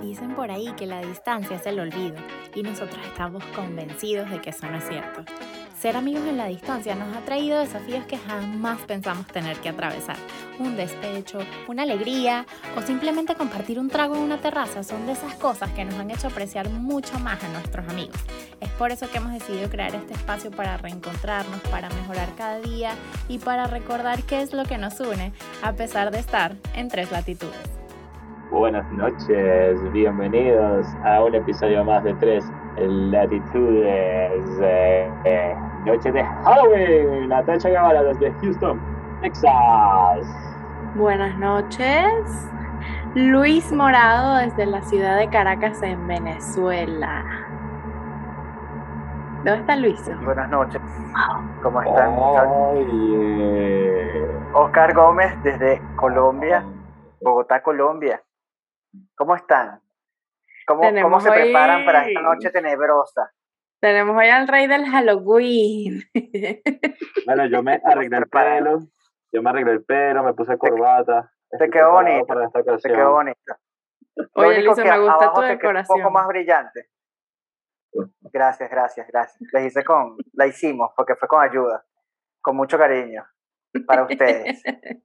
Dicen por ahí que la distancia es el olvido y nosotros estamos convencidos de que eso no es cierto. Ser amigos en la distancia nos ha traído desafíos que jamás pensamos tener que atravesar. Un despecho, una alegría o simplemente compartir un trago en una terraza son de esas cosas que nos han hecho apreciar mucho más a nuestros amigos. Es por eso que hemos decidido crear este espacio para reencontrarnos, para mejorar cada día y para recordar qué es lo que nos une a pesar de estar en tres latitudes. Buenas noches, bienvenidos a un episodio más de Tres Latitudes. Eh, eh, noche de Halloween, Natacha Guevara desde Houston, Texas. Buenas noches, Luis Morado desde la ciudad de Caracas en Venezuela. ¿Dónde está Luis? Buenas noches. ¿Cómo están? Oye. Oscar Gómez desde Colombia, Bogotá, Colombia. ¿Cómo están? ¿Cómo, cómo se hoy- preparan para esta noche tenebrosa? Tenemos hoy al rey del Halloween. Bueno, yo me arreglé el pelo, yo me arreglé el pelo, me puse corbata. Estoy quedó bonito, Para esta Se ocasión. quedó bonito. Lo Oye, Luis, que me gusta abajo tu te quedó un decoración. poco más brillante. Gracias, gracias, gracias. La hice con, la hicimos porque fue con ayuda, con mucho cariño para ustedes.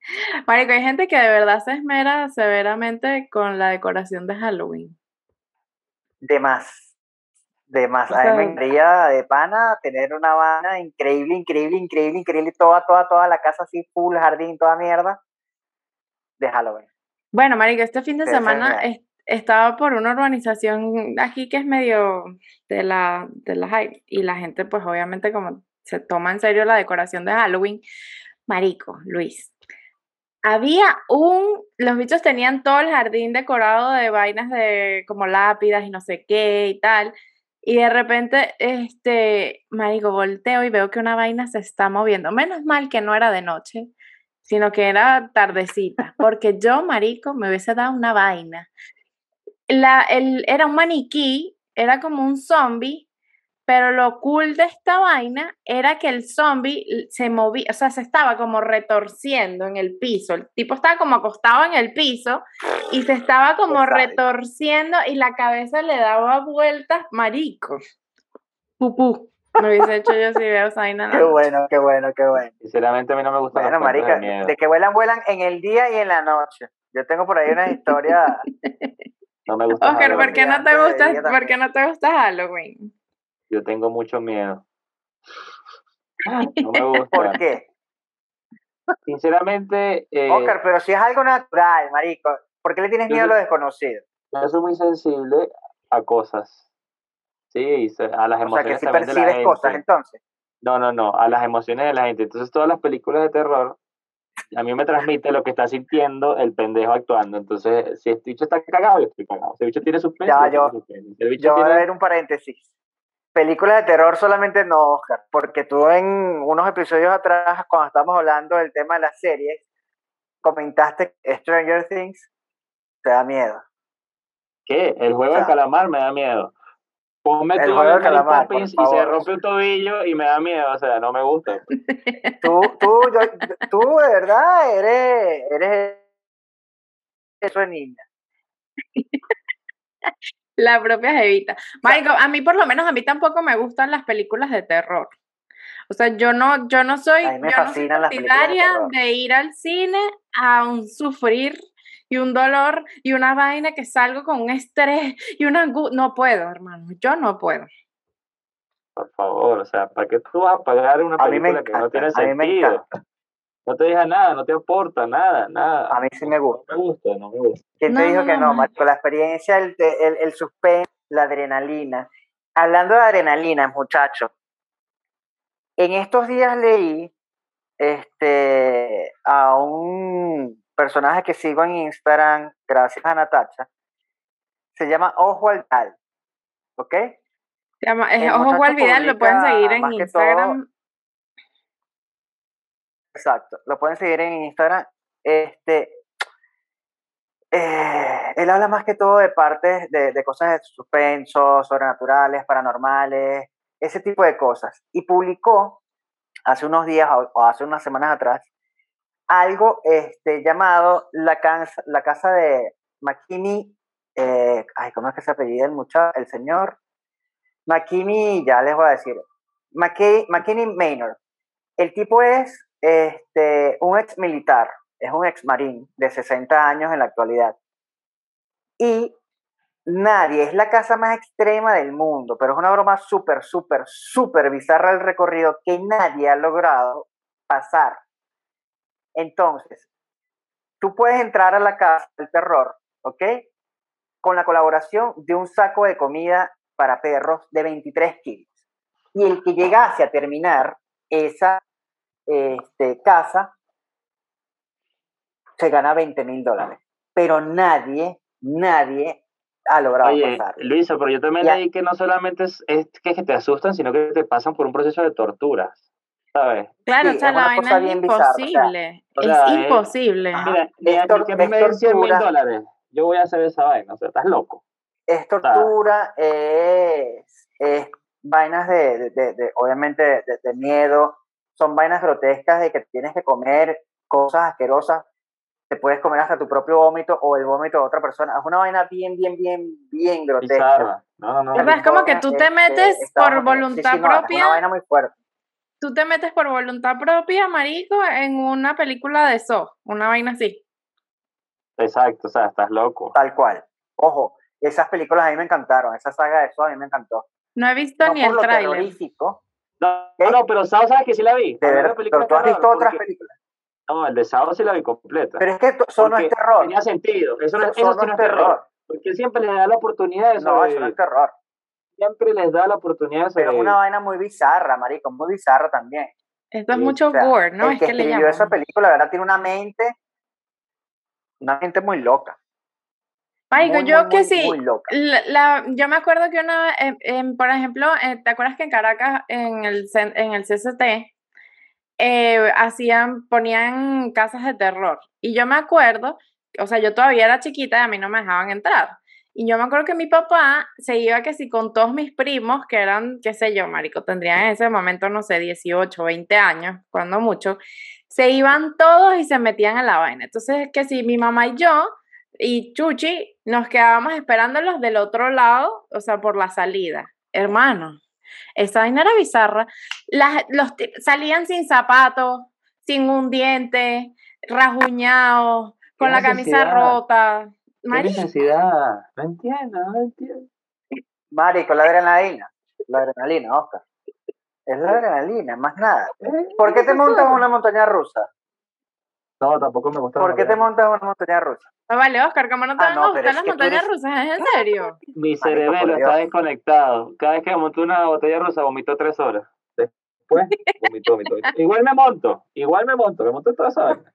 Marico, hay gente que de verdad se esmera severamente con la decoración de Halloween. De más, de más. O A mí sea- me encantaría de pana tener una vana increíble, increíble, increíble, increíble, toda, toda, toda la casa así, full jardín, toda mierda de Halloween. Bueno, Marico, este fin de semana es- estaba por una urbanización aquí que es medio de la, de la high, y la gente, pues obviamente, como se toma en serio la decoración de Halloween. Marico, Luis. Había un, los bichos tenían todo el jardín decorado de vainas de como lápidas y no sé qué y tal. Y de repente, este, marico, volteo y veo que una vaina se está moviendo. Menos mal que no era de noche, sino que era tardecita, porque yo, marico, me hubiese dado una vaina. La, era un maniquí, era como un zombie, pero lo cool de esta vaina era que el zombie se movía, o sea, se estaba como retorciendo en el piso. El tipo estaba como acostado en el piso y se estaba como retorciendo y la cabeza le daba vueltas, marico. Pupú. Me hubiese hecho yo si veo esa vaina. Qué bueno, qué bueno, qué bueno. Sinceramente a mí no me gustan Bueno, marica, de de que vuelan, vuelan en el día y en la noche. Yo tengo por ahí una historia. No me gusta Oscar. ¿por qué no te gusta, ¿por qué no te gusta Halloween? Yo tengo mucho miedo. No me gusta. ¿Por qué? Sinceramente, eh, Oscar, pero si es algo natural, marico, ¿por qué le tienes miedo a sé- lo desconocido? yo soy muy sensible a cosas. Sí, a las O sea, emociones que si también de la percibes cosas, gente. entonces. No, no, no, a las emociones de la gente. Entonces, todas las películas de terror, a mí me transmite lo que está sintiendo el pendejo actuando. Entonces, si el bicho está cagado, yo estoy cagado. Si el bicho tiene suspense, Ya, yo suspense. El bicho Yo voy a ver un paréntesis. Películas de terror solamente no, Oscar, porque tú en unos episodios atrás, cuando estábamos hablando del tema de las series, comentaste que Stranger Things te da miedo. ¿Qué? El juego O sea, del calamar me da miedo. Ponme el tú juego del calamar, y se rompe un tobillo y me da miedo. O sea, no me gusta. Tú, tú, yo- tú de verdad eres, eres eso de niña. La propia Jevita. Marico, a mí por lo menos a mí tampoco me gustan las películas de terror. O sea, yo no, yo no soy, yo no soy fascinan las películas de partidaria de ir al cine a un sufrir y un dolor y una vaina que salgo con un estrés y una angu- no puedo, hermano. Yo no puedo. Por favor, o sea, ¿para qué tú vas a pagar una película que no tiene a mí me sentido? No te deja nada, no te aporta nada, nada. A mí sí me gusta. No me gusta, no me gusta. ¿Quién te No, dijo no, que no. Marco? La experiencia, el, el, el suspense, la adrenalina. Hablando de adrenalina, muchachos, en estos días leí este, a un personaje que sigo en Instagram, gracias a Natacha, se llama Ojo al Tal, ¿ok? Se llama- es Ojo al Vidal, lo pueden seguir en Instagram. Exacto, lo pueden seguir en Instagram. Este, eh, él habla más que todo de partes de, cosas de suspenso, sobrenaturales, paranormales, ese tipo de cosas. Y publicó hace unos días o, hace unas semanas atrás algo este, llamado la, Cansa- la Casa de McKinney. eh, ay, ¿cómo es que se apellida el muchacho, el señor? McKinney, ya les voy a decir, McKinney Maynard. El tipo es este, un ex militar, es un ex marín de 60 años en la actualidad. Y nadie, es la casa más extrema del mundo, pero es una broma súper, súper, súper bizarra el recorrido que nadie ha logrado pasar. Entonces, tú puedes entrar a la casa del terror, ¿ok? Con la colaboración de un saco de comida para perros de 23 kilos. Y el que llegase a terminar esa este, casa se gana 20 mil dólares. Pero nadie, nadie ha logrado Oye, pasar. Luisa, pero yo también Ya. leí que no solamente es, es que te asustan, sino que te pasan por un proceso de torturas, ¿sabes? Claro, Sí, o sea, es la vaina es imposible. o sea, es es- imposible. Ajá. Mira, ni a- Es tor- ni que me den 100 mil tortura. dólares, yo voy a hacer esa vaina, o sea, estás loco. es tortura, es, es vainas de, de- de- de- obviamente, de, de miedo, son vainas grotescas de que tienes que comer cosas asquerosas, te puedes comer hasta tu propio vómito o el vómito de otra persona. Es una vaina bien, bien, bien, bien grotesca. No, no. Es como que tú te Este, metes por. Sí, voluntad sí, no, Es propia. una vaina muy fuerte. Tú te metes por voluntad propia, marico, en una película de eso, una vaina así. Exacto, o sea, estás loco. Tal cual. Ojo, esas películas a mí me encantaron, esa saga de eso a mí me encantó. No he visto No ni por el lo tráiler. No, no, no, pero Sao sabes que sí la vi. de Hablando ver, películas pero tú has visto terror, otras porque- películas. No, el de Sao sí la vi completa. Pero es que eso no es Porque terror. Tenía sentido. Eso, no, Eso, sí no es terror. Porque él siempre les da la oportunidad de No, eso no es sobrevivir. terror. Siempre les da la oportunidad de Pero es sobrevivir. una vaina muy bizarra, marico, muy bizarra también. Esto es Sí, mucho O sea, gore, ¿no? el Es que que le escribió esa llaman. película, la verdad, tiene una mente, una mente muy loca. Marico, muy, yo muy, que muy, sí. La, la- yo me acuerdo que una, em, por ejemplo, eh, ¿te acuerdas que en Caracas, en el, en el CCT, eh, hacían, ponían casas de terror? Y yo me acuerdo, o sea, yo todavía era chiquita y a mí no me dejaban entrar. Y yo me acuerdo que mi papá se iba que si con todos mis primos, que eran, qué sé yo, marico, tendrían en ese momento, no sé, 18, 20 años, cuando mucho, se iban todos y se metían en la vaina. Entonces, que si mi mamá y yo y Chuchi nos quedábamos esperándolos del otro lado, o sea, por la salida. Hermano, esa vaina era bizarra. Las, los, salían sin zapatos, sin un diente, rajuñados, con ¿Qué la camisa rota. ¿Qué necesidad? No entiendo, no entiendo. Marico, la adrenalina. La adrenalina, Oscar. Es la adrenalina, más nada. ¿Por qué te montas en una montaña rusa? No, tampoco me gusta. ¿Por qué te montas una montaña rusa? Ah, vale, Oscar, ¿cómo no te Ah, van no, a pero gustar es las montañas eres- rusas? ¿Es en serio? Mi cerebelo está desconectado. Cada vez que me monto una botella rusa, vomito tres horas. Después, vomito, vomito. Igual me monto, igual me monto, me monto toda esa vaina.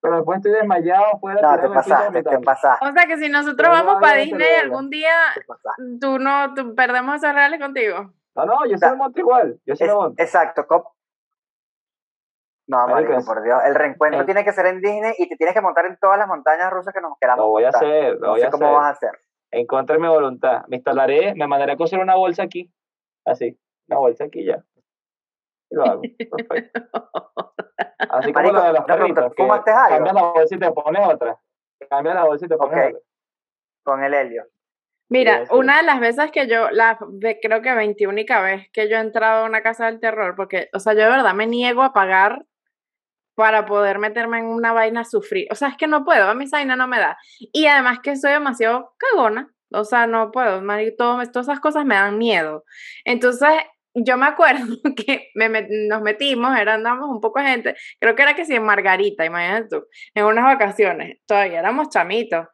Pero después estoy desmayado fuera No, te pasaste, te pasaste, O sea que si nosotros Pero vamos para Disney cerebelo. algún día, tú no, tú perdemos esos reales contigo. No, no, yo me monto igual. Yo sí Es- monto. exacto, cop. No, Marico, por Dios. El reencuentro el- tiene que ser en Disney y te tienes que montar en todas las montañas rusas que nos queramos. Lo voy a montar. hacer, lo No voy sé a cómo hacer. vas a hacer. En contra de mi voluntad. Me instalaré, me mandaré a coser una bolsa aquí. Así, una bolsa aquí ya. Y lo hago. Perfecto. Así como lo de pregunta, perritos. ¿tú fumaste algo? Cambias la bolsa y te pones otra. Cambias la bolsa y te pones Ok. otra. Con el helio. Mira, una de las veces que yo, la ve- creo que 21 vez que yo he entrado a una casa del terror, porque, o sea, yo de verdad me niego a pagar para poder meterme en una vaina a sufrir. O sea, es que no puedo, a mí esa vaina no me da. Y además que soy demasiado cagona, o sea, no puedo, mari- todo- todas esas cosas me dan miedo. Entonces, yo me acuerdo que me nos metimos, era, andamos un poco gente, creo que era que sí, en Margarita, imagínate tú, en unas vacaciones, todavía éramos chamitos.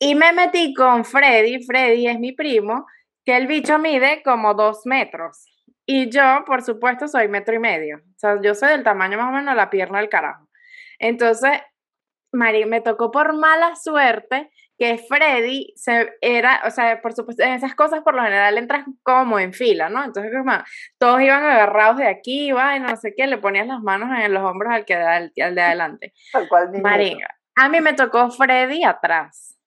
Y me metí con Freddy, Freddy es mi primo, que el bicho mide como dos metros. Y yo, por supuesto, soy metro y medio. O sea, yo soy del tamaño más o menos de la pierna del carajo. Entonces, Mari, me tocó por mala suerte que Freddy se era, o sea, por supuesto, en esas cosas por lo general entras como en fila, ¿no? Entonces, como, todos iban agarrados de aquí, va, y no sé qué, le ponías las manos en los hombros al que al, al de adelante. Marica, a mí me tocó Freddy atrás.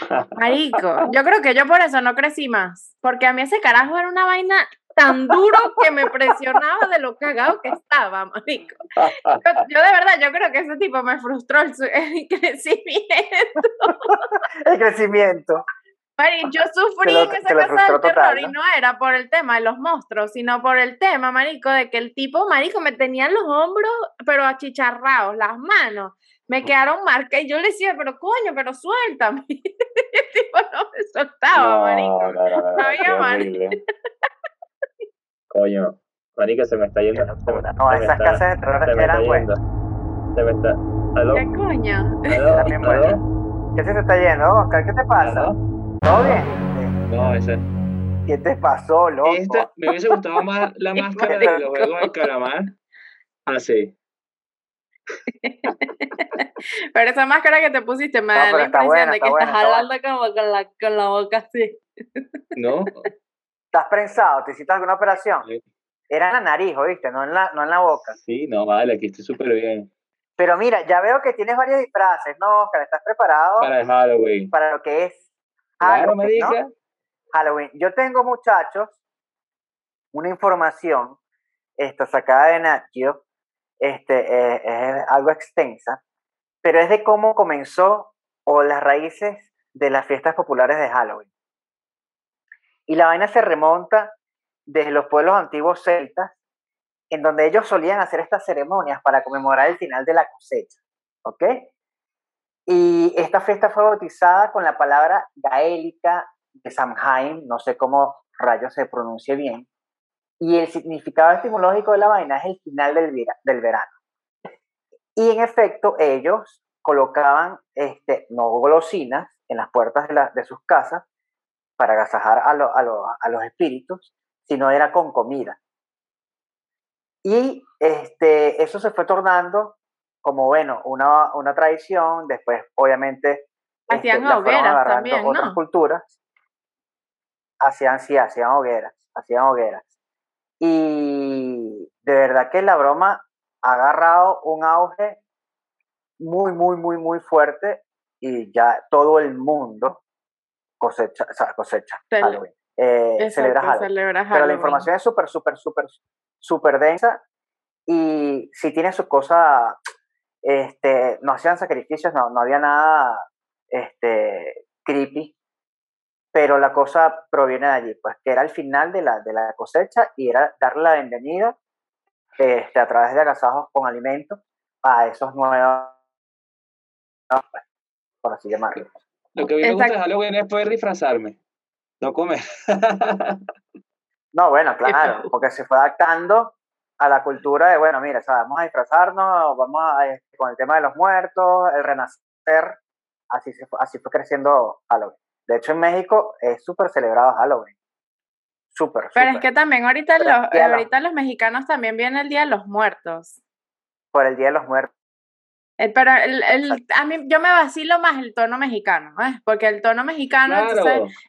Marico, yo creo que yo por eso no crecí más, porque a mí ese carajo era una vaina tan duro que me presionaba de lo cagado que estaba, marico. Yo, yo de verdad, yo creo que ese tipo me frustró el, crecimiento. El crecimiento. Mari, yo sufrí en esa casa del terror y no era por el tema de los monstruos, sino por el tema, marico, de que el tipo, marico, me tenía los hombros, pero achicharrados, las manos, me quedaron marcas y yo le decía, pero coño, pero suéltame. el tipo no me soltaba, marico. No, no, no, Coño, marico, se me está yendo. no, esas casas de terror eran buenas. Se me está... ¿Qué coño? ¿Qué se te está yendo, Oscar? ¿Qué te pasa? ¿Todo bien? No, ese. ¿Qué te pasó, loco? me hubiese gustado más la máscara de los juegos de calamar. Ah, sí. pero esa máscara que te pusiste me da la impresión de que estás hablando como con la, con la boca así. ¿No? ¿Estás prensado? ¿Te hiciste alguna operación? Era en la nariz, ¿oíste? No en la, no en la boca. Sí, no, vale, aquí estoy súper bien. Pero mira, ya veo que tienes varios disfraces, ¿no, Oscar? ¿Estás preparado? Para el Halloween. Para lo que es Halloween, Halloween. Yo tengo, muchachos, una información esto, sacada de Natio, este, eh, es algo extensa, pero es de cómo comenzó o las raíces de las fiestas populares de Halloween. Y la vaina se remonta desde los pueblos antiguos celtas, en donde ellos solían hacer estas ceremonias para conmemorar el final de la cosecha. ¿Ok? Y esta fiesta fue bautizada con la palabra gaélica de Samhain, no sé cómo rayos se pronuncie bien, y el significado etimológico de la vaina es el final del, verano. Y en efecto, ellos colocaban este, no golosinas en las puertas de sus casas para agasajar a, a, los espíritus, sino era con comida. Y este, eso se fue tornando como, bueno, una, una tradición, después obviamente este, hacían hogueras también, otras culturas. Hacían, sí, hacían hogueras, hacían hogueras. Y de verdad que la broma ha agarrado un auge muy, muy, muy, muy fuerte y ya todo el mundo cosecha, cosecha Halloween. Eh, celebra, Halloween. Pero la información es súper, súper, súper, súper densa y si tiene su cosa este, no hacían sacrificios, no, no había nada este, creepy, pero la cosa proviene de allí, pues que era el final de la, de la cosecha y era darle la bienvenida este, a través de agasajos con alimentos a esos nuevos, pues, por así llamarlo. Lo que a mí me gusta de Halloween es poder disfrazarme, no comer. no, bueno, claro, porque se fue adaptando a la cultura de, bueno, mira, vamos a disfrazarnos, vamos a, este, con el tema de los muertos, el renacer, así, se, así fue creciendo Halloween. De hecho, en México es súper celebrado Halloween. Súper, Pero es que también ahorita los, ahorita los mexicanos también viene el Día de los Muertos. Por el Día de los Muertos. El, pero el, el, a mí yo me vacilo más el tono mexicano, ¿eh? porque el tono mexicano,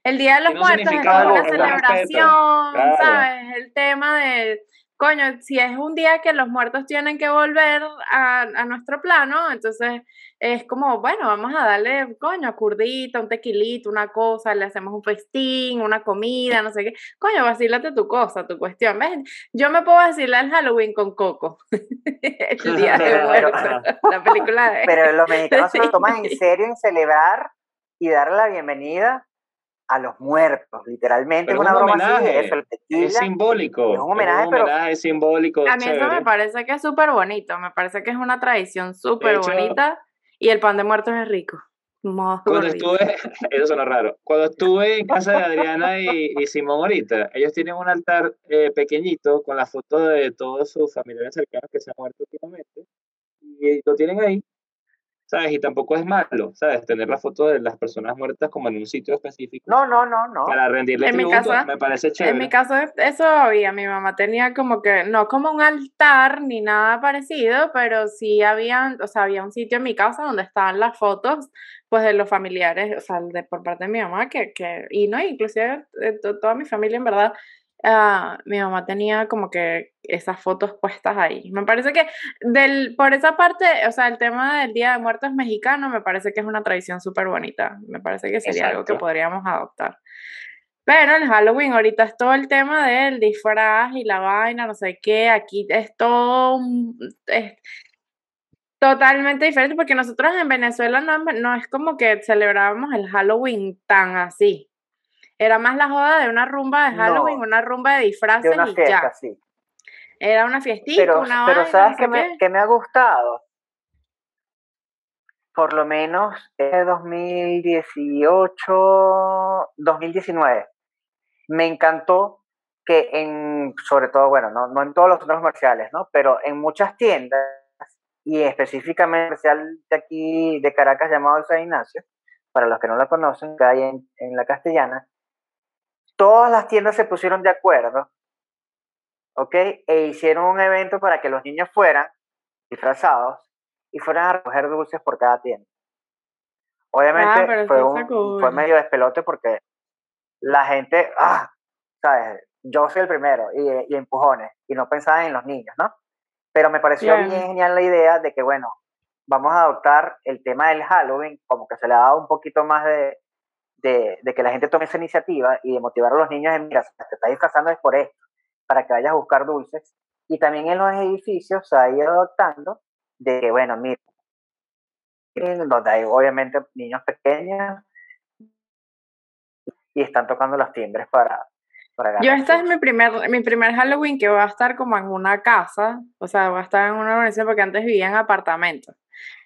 el Día de los Muertos es una celebración, ¿sabes? El tema de coño, si es un día que los muertos tienen que volver a, a, nuestro plano, entonces es como, bueno, vamos a darle, coño, a curdita, un tequilito, una cosa, le hacemos un festín, una comida, no sé qué. Coño, vacílate tu cosa, tu cuestión. ¿Ves? Yo me puedo vacilar el Halloween con Coco. el día de muertos, la película de... Pero los mexicanos se lo toman en serio en celebrar y darle la bienvenida a los muertos, literalmente. es una broma homenaje, eso, el tequila, es simbólico. Es un homenaje, es un simbólico. A mí eso me parece que es súper bonito, me parece que es una tradición súper bonita y el pan de muertos es rico. Cuando estuve, eso suena raro, cuando estuve en casa de Adriana y, Simón ahorita, ellos tienen un altar eh, pequeñito con la foto de todos sus familiares cercanos que se han muerto últimamente y lo tienen ahí ¿sabes? Y tampoco es malo, ¿sabes? Tener la foto de las personas muertas como en un sitio específico. No, no, no, no. Para rendirle en tributo, mi caso, me parece chévere. En mi caso eso había, mi mamá tenía como que, no como un altar ni nada parecido, pero sí había, o sea, había un sitio en mi casa donde estaban las fotos, pues, de los familiares, o sea, de, por parte de mi mamá, que, que y no, inclusive de toda mi familia, en verdad, Ah, mi mamá tenía como que esas fotos puestas ahí. Me parece que del, por esa parte, o sea, el tema del Día de Muertos mexicano me parece que es una tradición súper bonita. Me parece que sería algo que podríamos adoptar. Pero el Halloween ahorita es todo el tema del disfraz y la vaina, no sé qué. Aquí es todo es totalmente diferente porque nosotros en Venezuela no, no es como que celebrábamos el Halloween tan así. Era más la joda de una rumba de Halloween, una rumba de disfraces una y fiesta, ya. sí. Era una fiestita, Pero, una pero vaina, ¿sabes no qué me, qué me ha gustado? Por lo menos es 2018, 2019. Me encantó que en, sobre todo, bueno, no, no en todos los centros comerciales, ¿no? Pero en muchas tiendas, y específicamente comercial de aquí de Caracas llamado San Ignacio, para los que no la conocen, que hay en, en la castellana, todas las tiendas se pusieron de acuerdo, ¿ok? E hicieron un evento para que los niños fueran disfrazados y fueran a recoger dulces por cada tienda. Obviamente Ah, fue, eso está un, cool. fue medio despelote porque la gente, ah, ¿sabes? Yo soy el primero y, y empujones y no pensaba en los niños, ¿no? Pero me pareció Claro. bien genial la idea de que, bueno, vamos a adoptar el tema del Halloween, como que se le ha dado un poquito más de, de, de que la gente tome esa iniciativa y de motivar a los niños en, mira, te estás disfrazando es por esto, para que vayas a buscar dulces. Y también en los edificios se ha ido adoptando de que, bueno, mira, en donde hay obviamente niños pequeños y están tocando los timbres para, Yo este es mi primer, mi primer Halloween que va a estar como en una casa, o sea, va a estar en una organización porque antes vivía en apartamentos.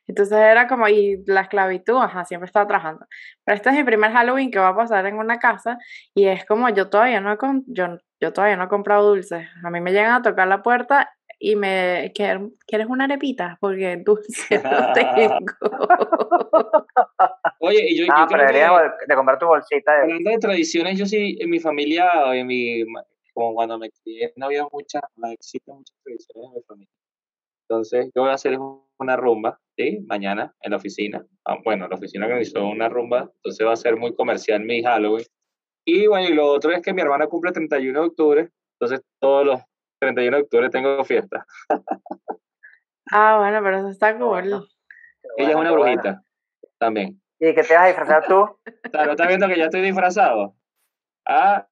Entonces era como, y la esclavitud, ajá, siempre estaba trabajando. Pero este es mi primer Halloween que va a pasar en una casa y es como yo todavía no he, yo, yo todavía no he comprado dulces. A mí me llegan a tocar la puerta y me, "¿Quieres- ¿quieres una arepita? Porque dulce no tengo. Oye, y yo, yo Ah, pero que, de comprar tu bolsita de... hablando de tradiciones, yo sí, en mi familia, o en mi, como cuando me crié, no había muchas, no existen muchas tradiciones en mi familia. Entonces, yo voy a hacer una rumba, ¿sí? Mañana en la oficina. Ah, bueno, la oficina organizó una rumba, entonces va a ser muy comercial mi Halloween. Y bueno, y lo otro es que mi hermana cumple el 31 de octubre, entonces todos los 31 de octubre tengo fiesta. Ah, bueno, pero eso está cool. Bueno. Ella es una bueno. brujita también. ¿Y qué te vas a disfrazar tú? O sea, ¿no estás viendo que ya estoy disfrazado? Ah,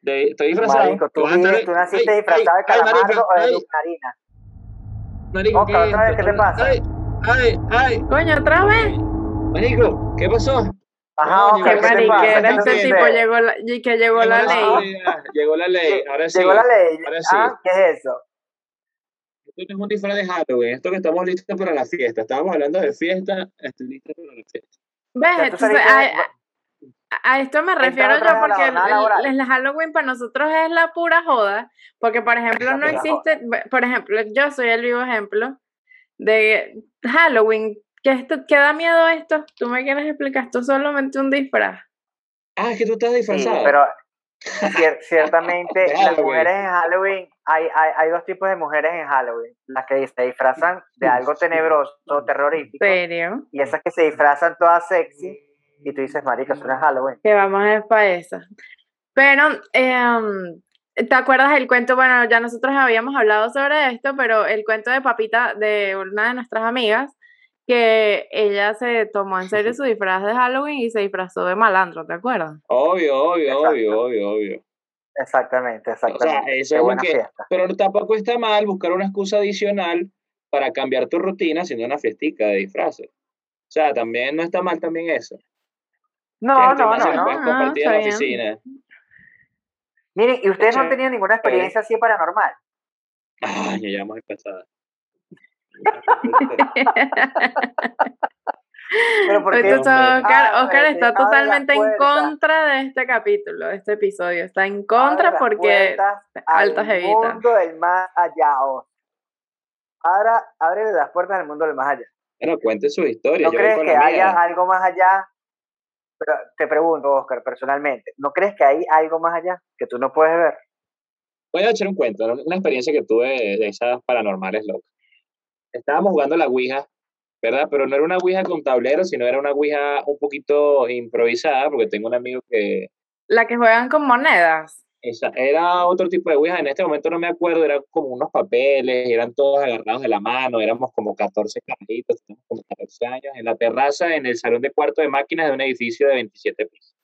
de- estoy disfrazado. Marico, tú, vives- tú naciste Ay, disfrazado de calamardo o de marina. Marico, Oscar, ¿qué otra vez, ¿qué te pasa? Ay, ay, ay. Coño, otra vez. Marico, ¿qué pasó? Ajá, Coño, Oscar, Qué ¿qué te pasa? mariquera, ¿Qué este te tipo llegó la, y que llegó la ley. Llegó la ley, ahora sí. Llegó la ley. ahora sí. Ah, ¿qué es eso? Esto no es un disfraz de Halloween, esto que estamos listos para la fiesta. Estábamos hablando de fiesta, estoy listo para la fiesta. ¿Ves? Entonces, de- a, esto me refiero yo porque el, el Halloween para nosotros es la pura joda, porque por ejemplo no existe, por ejemplo, yo soy el vivo ejemplo de Halloween, que esto, que da miedo esto, tú me quieres explicar, esto es solamente un disfraz. Ah, es que tú estás Sí, disfrazado. pero cier- ciertamente las Halloween. mujeres en Halloween, hay, hay, hay dos tipos de mujeres en Halloween. Las que se disfrazan de algo tenebroso, terrorífico, ¿Serio? y esas que se disfrazan todas sexy, y tú dices, marica, eso es Halloween. Que vamos a para eso. Pero, em, ¿te acuerdas del cuento? Bueno, ya nosotros habíamos hablado sobre esto, pero el cuento de Papita de una de nuestras amigas, que ella se tomó en serio su disfraz de Halloween y se disfrazó de malandro, ¿te acuerdas? Obvio, obvio, Exacto. obvio, obvio, obvio. Exactamente, exactamente. eso Qué es lo buena que- fiesta. Pero tampoco está mal buscar una excusa adicional para cambiar tu rutina haciendo una fiestica de disfraces. O sea, también no está mal también eso. No, no, no, no. puede Ah, compartir en la bien. oficina. Miren, ¿y ustedes no han tenido ninguna experiencia así paranormal? Ay, ya vamos empezada. Pero porque Entonces, Oscar, Abre, Oscar está totalmente en contra de este capítulo, de este episodio. Está en Abre contra las porque puertas al altas evitas. mundo del más allá. Oscar. Ahora, abre las puertas del mundo del más allá. Bueno, cuente su historia. ¿No yo crees con que la haya algo más allá? Pero te pregunto, Oscar, personalmente, ¿no crees que hay algo más allá que tú no puedes ver? Voy a echar un cuento, una experiencia que tuve de, de esas paranormales locas. Estábamos jugando la Ouija, ¿verdad? Pero no era una Ouija con tablero, sino era una Ouija un poquito improvisada, porque tengo un amigo que la que juegan con monedas. Esa, era otro tipo de Ouija. En este momento no me acuerdo, eran como unos papeles, eran todos agarrados de la mano, éramos como 14 carajitos, teníamos como 14 años, en la terraza, en el salón de cuarto de máquinas de un edificio de 27 pisos.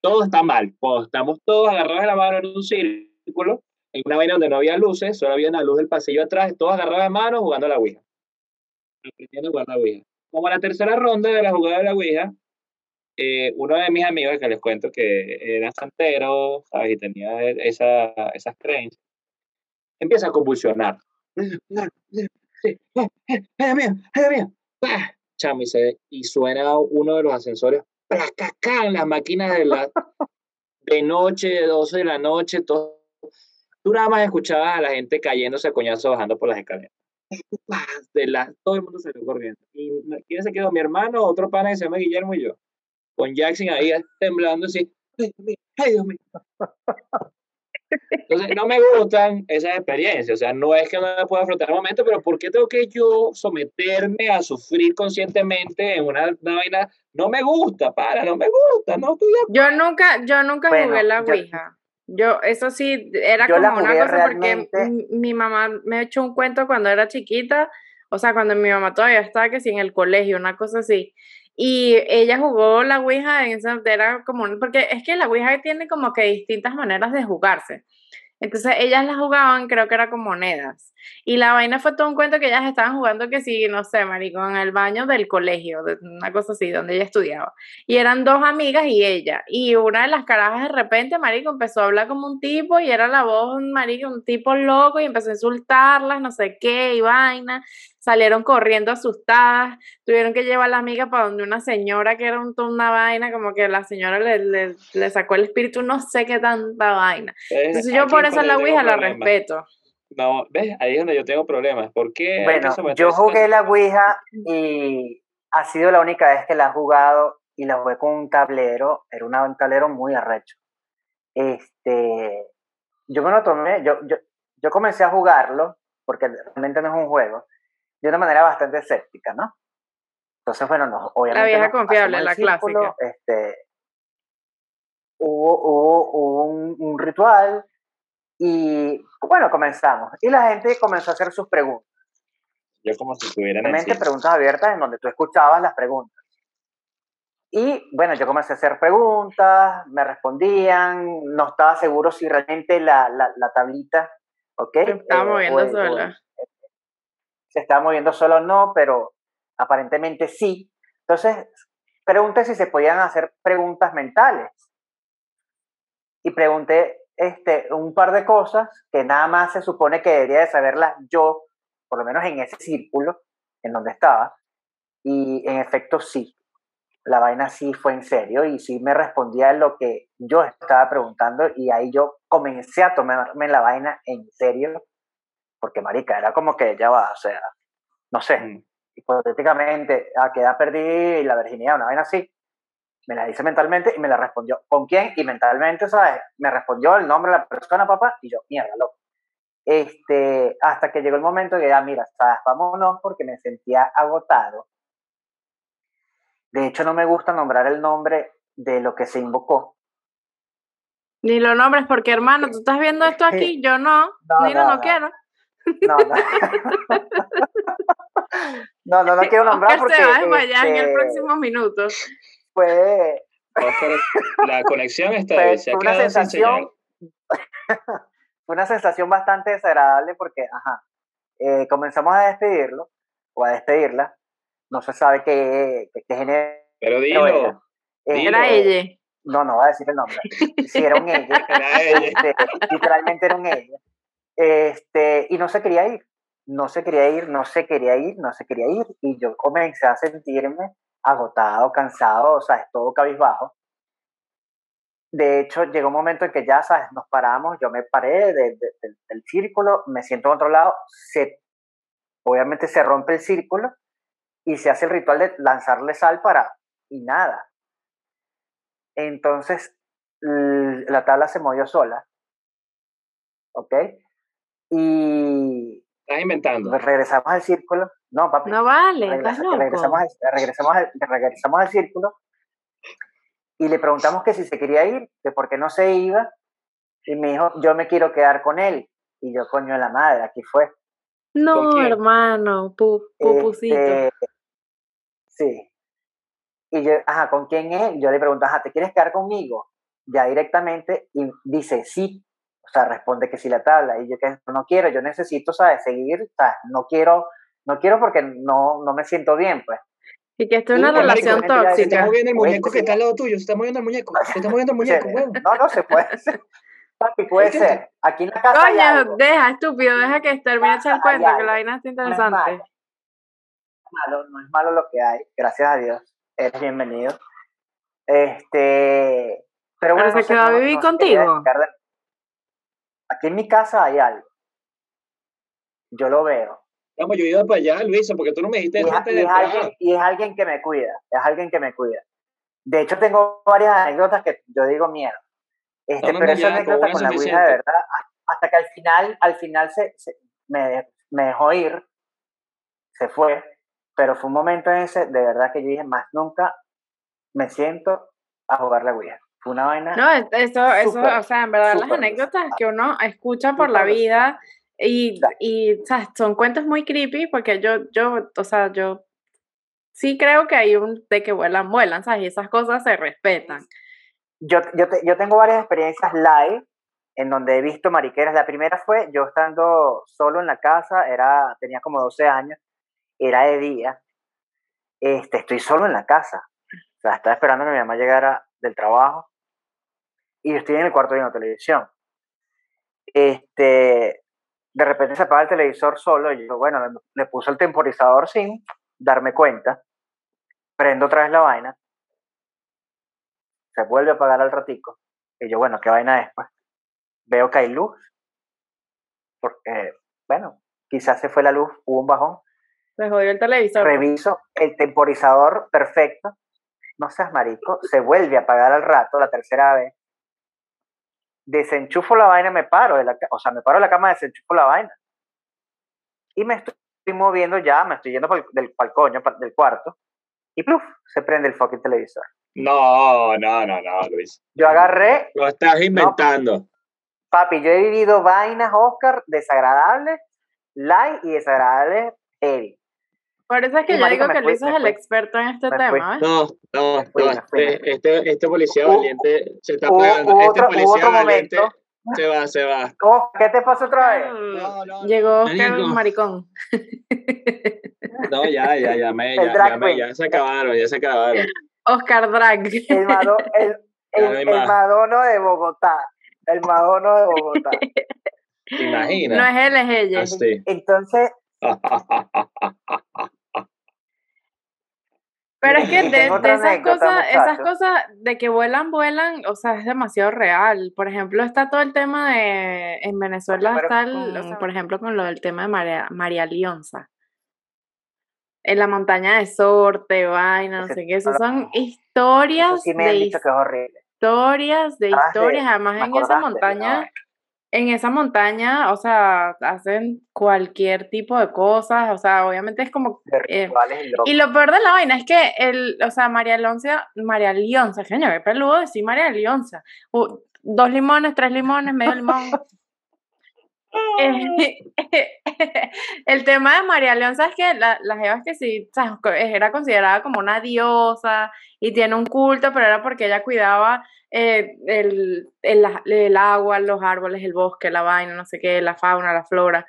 Todo está mal, pues, estamos todos agarrados de la mano en un círculo, en una vaina donde no había luces, solo había una luz del pasillo atrás, todos agarrados de mano jugando a la Ouija. Aprendiendo a jugar la Ouija. Como la tercera ronda de la jugada de la Ouija, eh, uno de mis amigos que les cuento que era santero. Y tenía esa, esas creencias, empieza a convulsionar. Chamo, y, suena uno de los ascensores, en las máquinas de, la, de noche, de 12 de la noche, todo. Tú nada más escuchabas a la gente cayéndose a coñazo bajando por las escaleras. De la, todo el mundo salió corriendo. ¿Y quién se quedó? Mi hermano, otro pana que se llama Guillermo y yo. Con Jackson ahí temblando así. ¡Ay, Dios mío! ¡Ay, Dios mío! Entonces, no me gustan esas experiencias. O sea, no es que no me pueda afrontar el momento, pero ¿por qué tengo que yo someterme a sufrir conscientemente en una, vaina? No me gusta, para, no me gusta. No yo nunca, yo nunca jugué la Ouija. Yo, eso sí, era como una cosa porque mi mamá me echó un cuento cuando era chiquita, o sea, cuando mi mamá todavía estaba que sí en el colegio, una cosa así. Y ella jugó la Ouija en esa, era como, porque es que la Ouija tiene como que distintas maneras de jugarse. Entonces ellas la jugaban, creo que era con monedas. Y la vaina fue todo un cuento que ellas estaban jugando que sí, no sé, marico, en el baño del colegio, una cosa así, donde ella estudiaba. Y eran dos amigas y ella. Y una de las carajas de repente, marico, empezó a hablar como un tipo y era la voz, marico, un tipo loco y empezó a insultarlas, no sé qué, y vaina salieron corriendo asustadas, tuvieron que llevar a la amiga para donde una señora que era un, una vaina, como que la señora le, le, sacó el espíritu, no sé qué tanta vaina. Entonces yo por eso la Ouija la respeto. No, ¿ves? Ahí es donde yo tengo problemas. ¿Por qué? Bueno, yo jugué la Ouija y ha sido la única vez que la he jugado y la jugué con un tablero, era un tablero muy arrecho. Este, yo me lo tomé, yo, yo, yo comencé a jugarlo, porque realmente no es un juego, de una manera bastante escéptica, ¿no? Entonces, bueno, no, obviamente. La vieja confiable, la clásica. Este, hubo, hubo, un, ritual y, bueno, comenzamos. Y la gente comenzó a hacer sus preguntas. Yo como si estuvieran Realmente preguntas abiertas en donde tú escuchabas las preguntas. Y bueno, yo comencé a hacer preguntas, me respondían, no estaba seguro si realmente la, la, la tablita, ¿ok? Estaba eh, moviendo sola estaba moviendo solo no, pero aparentemente sí. Entonces, pregunté si se podían hacer preguntas mentales. Y pregunté este, un par de cosas que nada más se supone que debería de saberlas yo, por lo menos en ese círculo en donde estaba. Y en efecto sí, la vaina sí fue en serio y sí me respondía lo que yo estaba preguntando y ahí yo comencé a tomarme la vaina en serio porque marica, era como que ya va, o sea, no sé, mm. hipotéticamente, a qué edad perdí la virginidad, una vaina así, me la hice mentalmente y me la respondió, ¿con quién? Y mentalmente, ¿sabes? Me respondió el nombre de la persona, papá, y yo, mierda, loco. Este, hasta que llegó el momento que ya, mira, ¿sabes? Vámonos porque me sentía agotado. De hecho, no me gusta nombrar el nombre de lo que se invocó. Ni lo nombres porque, hermano, tú estás viendo esto aquí, yo no, ni no, no quiero. No, no. no, no, no quiero nombrar porque... se va a desmayar en el este, próximo minuto. Fue... La conexión está fue, fue una sensación... fue una sensación bastante desagradable porque, ajá, eh, comenzamos a despedirlo, o a despedirla, no se sabe qué, qué, genera. Pero dilo. Era, era ella. No, no voy a decir el nombre. Sí, era un ella. Era ella. Este, literalmente era un ella. Este, y no se quería ir, no se quería ir, no se quería ir, no se quería ir. Y yo comencé a sentirme agotado, cansado, o sea, todo cabizbajo. De hecho, llegó un momento en que ya, ¿sabes? Nos paramos, yo me paré del círculo, me siento a otro lado, se, obviamente se rompe el círculo y se hace el ritual de lanzarle sal para, y nada. Entonces, la tabla se movió sola, ¿ok? Y. Estás inventando. Regresamos al círculo. No, papi. No vale, estás loco. Regresamos, al, regresamos, al, regresamos al círculo y le preguntamos que si se quería ir, que por qué no se iba. Y me dijo, yo me quiero quedar con él. Y yo, coño de la madre, aquí fue. No, hermano, pupusito. Este, sí. Y yo, ajá, ¿con quién es? Yo le pregunto, ajá, ¿te quieres quedar conmigo? Ya directamente, y dice, sí, o sea, responde que sí la tabla. Y yo que no quiero, yo necesito, ¿sabes? Seguir, ¿sabes? No quiero, no quiero porque no, no me siento bien, pues. Y que esto es una relación marico, Se está tóxica. moviendo el muñeco que está al lado tuyo. Se está moviendo el muñeco. Se está moviendo el muñeco. No, no se puede ser. Papi, puede ser. Aquí en la casa Coño, deja, estúpido, deja que termine echar el cuento, que la vaina está No es interesante. malo. malo, no es malo lo que hay, gracias a Dios, eres bienvenido. Este, pero bueno, se quedó a vivir contigo. De- Aquí en mi casa hay algo. Yo lo veo. Vamos, yo he ido para allá, Luisa, porque tú no me dijiste Y eso antes y de es entrar. alguien, y es alguien que me cuida, es alguien que me cuida. De hecho, tengo varias anécdotas que yo digo miedo. Este, pero esa anécdota con la Ouija de verdad, hasta que al final, al final se, se- me, me dejó ir, se fue, pero fue un momento en ese, de verdad que yo dije, más nunca me siento a jugar la Ouija. Fue una vaina. No, es- eso, eso, o sea, en verdad las anécdotas que uno escucha por la vida y, y o sea, son cuentos muy creepy porque yo, yo, o sea, yo sí creo que hay un de que vuelan, vuelan, ¿sabes? Y esas cosas se respetan. Yo, yo, te- yo tengo varias experiencias live en donde he visto mariqueras. La primera fue yo estando solo en la casa, era, tenía como 12 años, era de día. Este, estoy solo en la casa. O sea, estaba esperando que mi mamá llegara del trabajo y yo estoy en el cuarto viendo televisión. Este, de repente se apaga el televisor solo y yo, bueno, le, le puse el temporizador sin darme cuenta. Prendo otra vez la vaina se vuelve a apagar al ratico. Y yo, bueno, ¿qué vaina es? Pues veo que hay luz. Porque, bueno, quizás se fue la luz, hubo un bajón. Se jodió el televisor. Reviso el temporizador perfecto. No seas marico, se vuelve a apagar al rato, la tercera vez. Desenchufo la vaina, me paro de la ca- o sea, me paro de la cama, desenchufo la vaina. Y me estoy moviendo ya, me estoy yendo pa'l- del, pa'l coño, pa'l- del cuarto. Y pluf, se prende el fucking televisor. No, no, no, no, Luis. Yo agarré Lo estás inventando. Papi, yo he vivido vainas, Oscar, desagradables, light y desagradables heavy. Por eso es que Sí, yo digo que Luis es el experto en este tema, fui. ¿ves? No, no, fui, no. Este, este, este policía Hubo- valiente se está hubo- pagando. hubo Este otro- hubo policía otro valiente momento. se va, se va. Oh, ¿Qué te pasó otra vez? No, no, Llegó Oscar Marico. maricón. No, ya, ya, ya, me, ya, ya, me, ya se acabaron, ya se acabaron. Oscar Drag. El, Mado- el, el- no. Madono de Bogotá. El Madono de Bogotá. ¿Te imaginas? No es él, es ella. Así. Entonces, Pero es que de, esas anécdota, cosas, esas cosas de que vuelan, vuelan, o sea, es demasiado real. Por ejemplo, está todo el tema de, en Venezuela Pero está, el- con- o sea, por ejemplo, con lo del tema de María, María Lionza. En la montaña de Sorte, vaina, no sé qué, lo- son eso historias sí me han de dicho que es horrible. historias, de Ah, sí, historias, además en esa montaña. En esa montaña, o sea, hacen cualquier tipo de cosas, o sea, obviamente es como eh, y lo peor de la vaina es que el, o sea, María Leonza, María Leonza, coño, qué peludo decir María Leonza. Dos limones, tres limones, medio limón. Eh, el tema de María Leonza es que la, la jeva es que sí, o sea, era considerada como una diosa y tiene un culto, pero era porque ella cuidaba eh, el, el, el agua, los árboles, el bosque, la vaina, no sé qué, la fauna, la flora.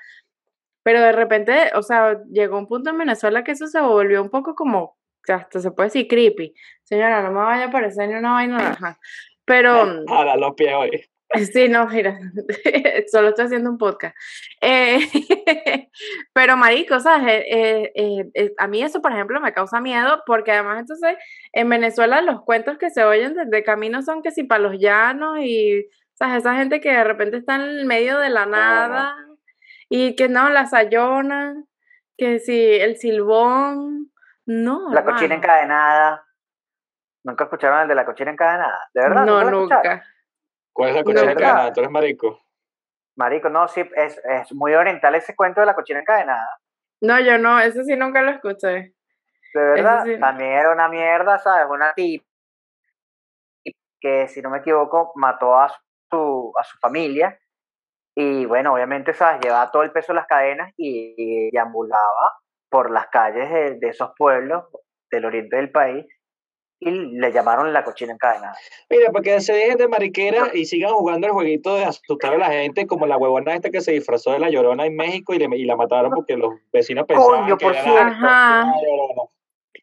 Pero de repente, o sea, llegó un punto en Venezuela que eso se volvió un poco como, hasta se puede decir creepy. Señora, no me vaya a parecer ni una vaina naranja. Pero, Ahora los pies hoy. Sí, no, mira, solo estoy haciendo un podcast. Eh, pero, marico, ¿sabes? Eh, eh, a mí eso, por ejemplo, me causa miedo porque además entonces en Venezuela los cuentos que se oyen desde camino son que si para los llanos y, ¿sabes? Esa gente que de repente está en el medio de la no. nada y que no, la sayona, que si el silbón, no, La cochina hermano. encadenada. ¿Nunca escucharon el de la cochina encadenada? ¿De verdad? No, nunca. ¿Cuál es la No, cochina ¿verdad? encadenada? ¿Tú eres marico? Marico, no, sí, es, es muy oriental ese cuento de la cochina encadenada. No, yo no, eso sí nunca lo escuché. De verdad, sí. también era una mierda, ¿sabes? Una tip que, si no me equivoco, mató a su, a su familia. Y bueno, obviamente, ¿sabes? Llevaba todo el peso de las cadenas y, y deambulaba por las calles de, de esos pueblos del oriente del país y le llamaron la cochina encadenada. Mira, para que se dejen de mariquera y sigan jugando el jueguito de asustar a la gente, como la huevona esta que se disfrazó de la llorona en México y, le- y la mataron porque los vecinos pensaban Coño, que por era cierto. la- llorona.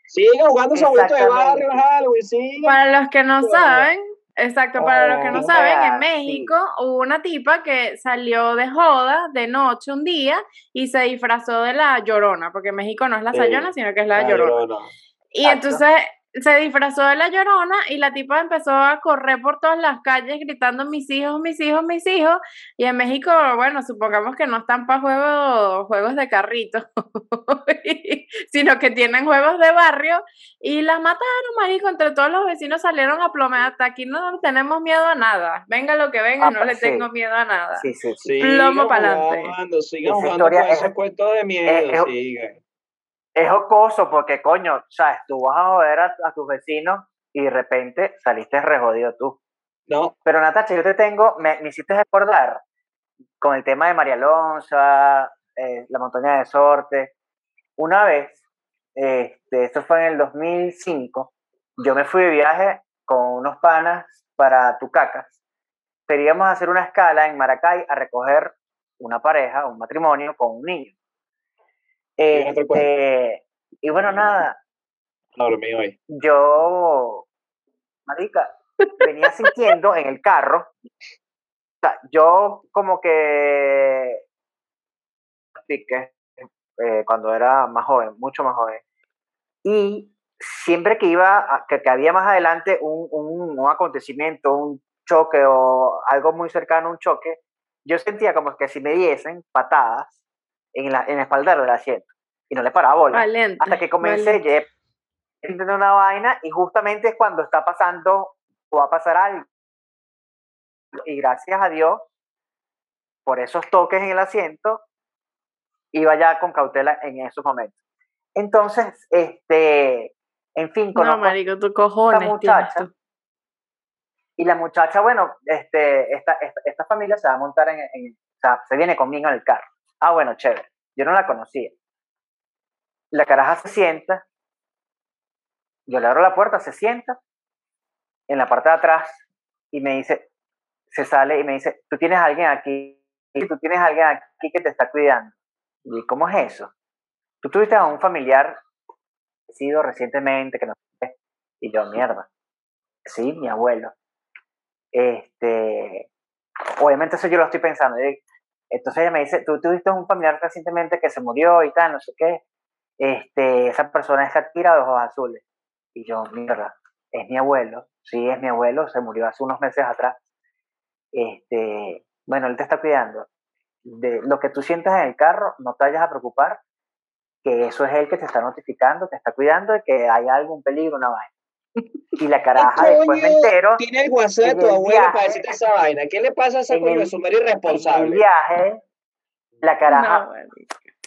Sigan jugando su jueguito de barrio, Halloween, sigan. Para los que no saben, exacto, para los que no saben, en México hubo una tipa que salió de joda de noche un día y se disfrazó de la llorona, porque en México no es la sayona, sino que es la La llorona. Llorona. Y Exacto. entonces se disfrazó de la llorona y la tipa empezó a correr por todas las calles gritando mis hijos, mis hijos, mis hijos. Y en México, bueno, supongamos que no están para juegos, juegos de carrito, sino que tienen juegos de barrio y las mataron, marico, entre todos los vecinos salieron a plomear. Hasta aquí no tenemos miedo a nada. Venga lo que venga, Ah, no pues le sí. tengo miedo a nada. Sí, sí, sí. Sigan Plomo pa'lante. jugando, sigan jugando historia con es- esos cuentos de miedo, es- es- sigan. Es jocoso porque, coño, sabes, tú vas a joder a, a tus vecinos y de repente saliste re jodido tú. No, Pero Natacha, yo te tengo, me, me hiciste recordar con el tema de María Alonso, eh, la montaña de Sorte. Una vez, este, esto fue en el 2005, yo me fui de viaje con unos panas para Tucacas. Queríamos hacer una escala en Maracay a recoger una pareja, un matrimonio con un niño. Acuerdo. Este, y bueno, nada, no dormí hoy. yo, marica, venía sintiendo en el carro, o sea, yo como que eh, cuando era más joven, mucho más joven, y siempre que iba, a- que, que había más adelante un, un, un acontecimiento, un choque o algo muy cercano a un choque, yo sentía como que si me diesen patadas en la, en el espaldar del asiento, y no le paraba bola Valiente. hasta que comencé, llegué sintiendo una vaina y justamente es cuando está pasando o va a pasar algo. Y gracias a Dios, por esos toques en el asiento, iba ya con cautela en esos momentos. Entonces, este, en fin, No, marico, tu cojones tienes muchacha. y la muchacha, bueno, este, esta, esta, esta familia se va a montar en, en- o sea, se viene conmigo en el carro. Ah, bueno, chévere. Yo no la conocía. La caraja se sienta, yo le abro la puerta, se sienta en la parte de atrás y me dice, se sale y me dice, tú tienes alguien aquí, tú tienes alguien aquí que te está cuidando. Y ¿cómo es eso? Tú tuviste a un familiar sido recientemente que no. Y yo, mierda. Sí, mi abuelo. Este, obviamente eso yo lo estoy pensando. Y- Entonces ella me dice, tú tuviste un familiar recientemente que se murió y tal, no sé qué. Este, esa persona es Shakira de ojos azules. Y yo, mierda, es mi abuelo. Sí, es mi abuelo, se murió hace unos meses atrás. Este, bueno, él te está cuidando. De lo que tú sientas en el carro, no te vayas a preocupar, que eso es él que te está notificando, te está cuidando de que hay algún peligro, una vaina. Y la caraja, después me entero, Tiene el WhatsApp de tu el abuela para decirte esa vaina. ¿Qué le pasa a esa coño el- de su madre en el irresponsable? viaje, la caraja, No,